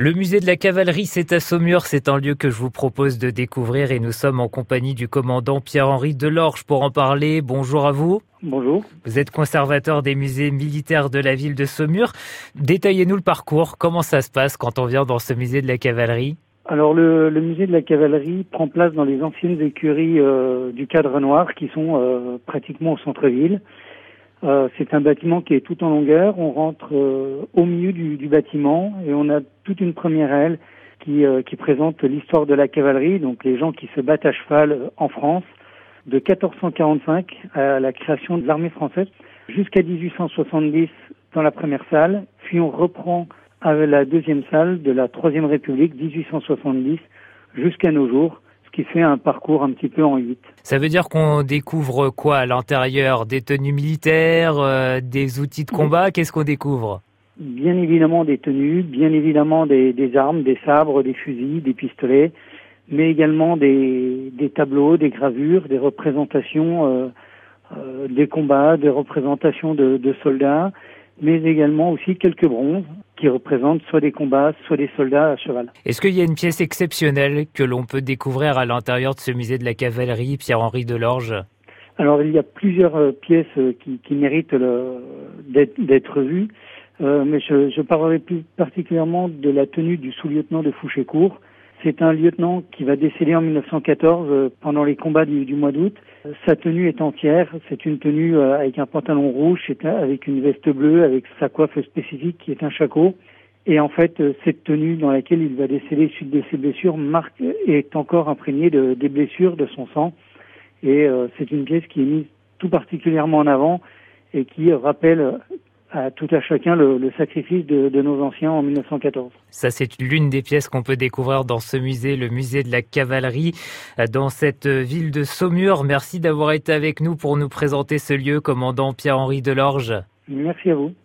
Le musée de la cavalerie, c'est à Saumur. C'est un lieu que je vous propose de découvrir et nous sommes en compagnie du commandant Pierre-Henri Delorge pour en parler. Bonjour à vous. Bonjour. Vous êtes conservateur des musées militaires de la ville de Saumur. Détaillez-nous le parcours. Comment ça se passe quand on vient dans ce musée de la cavalerie? Alors le, musée de la cavalerie prend place dans les anciennes écuries euh, du cadre noir qui sont euh, pratiquement au centre-ville. Euh, c'est un bâtiment qui est tout en longueur. On rentre euh, au milieu du, du, bâtiment et on a toute une première aile qui, euh, qui présente l'histoire de la cavalerie, donc les gens qui se battent à cheval en France, de 1445 à la création de l'armée française jusqu'à 1870 dans la première salle, puis on reprend avec la deuxième salle de la Troisième République 1870 jusqu'à nos jours qui fait un parcours un petit peu en huit. Ça veut dire qu'on découvre quoi à l'intérieur? Des tenues militaires, euh, des outils de combat? Qu'est-ce qu'on découvre? Bien évidemment des tenues, bien évidemment des, des, armes, des sabres, des fusils, des pistolets, mais également des, des tableaux, des gravures, des représentations euh, euh, des combats, des représentations de, de soldats, mais également aussi quelques bronzes qui représentent soit des combats, soit des soldats à cheval. Est-ce qu'il y a une pièce exceptionnelle que l'on peut découvrir à l'intérieur de ce musée de la cavalerie, Pierre-Henri Delorge? Alors il y a plusieurs euh, pièces euh, qui, qui méritent d'être vues, euh, mais je, je, parlerai plus particulièrement de la tenue du sous-lieutenant de Fouchécourt, c'est un lieutenant qui va décéder en 1914 euh, pendant les combats du, mois d'août. Sa tenue est entière. C'est une tenue euh, avec un pantalon rouge, avec une veste bleue, avec sa coiffe spécifique qui est un shako. Et en fait, euh, cette tenue dans laquelle il va décéder suite de ses blessures marque, est encore imprégnée de, des blessures, de son sang. Et c'est une pièce qui est mise tout particulièrement en avant et qui rappelle à tout à chacun le, le sacrifice de, de, nos anciens en 1914. Ça, c'est l'une des pièces qu'on peut découvrir dans ce musée, le musée de la cavalerie, dans cette ville de Saumur. Merci d'avoir été avec nous pour nous présenter ce lieu, commandant Pierre-Henri Delorge. Merci à vous.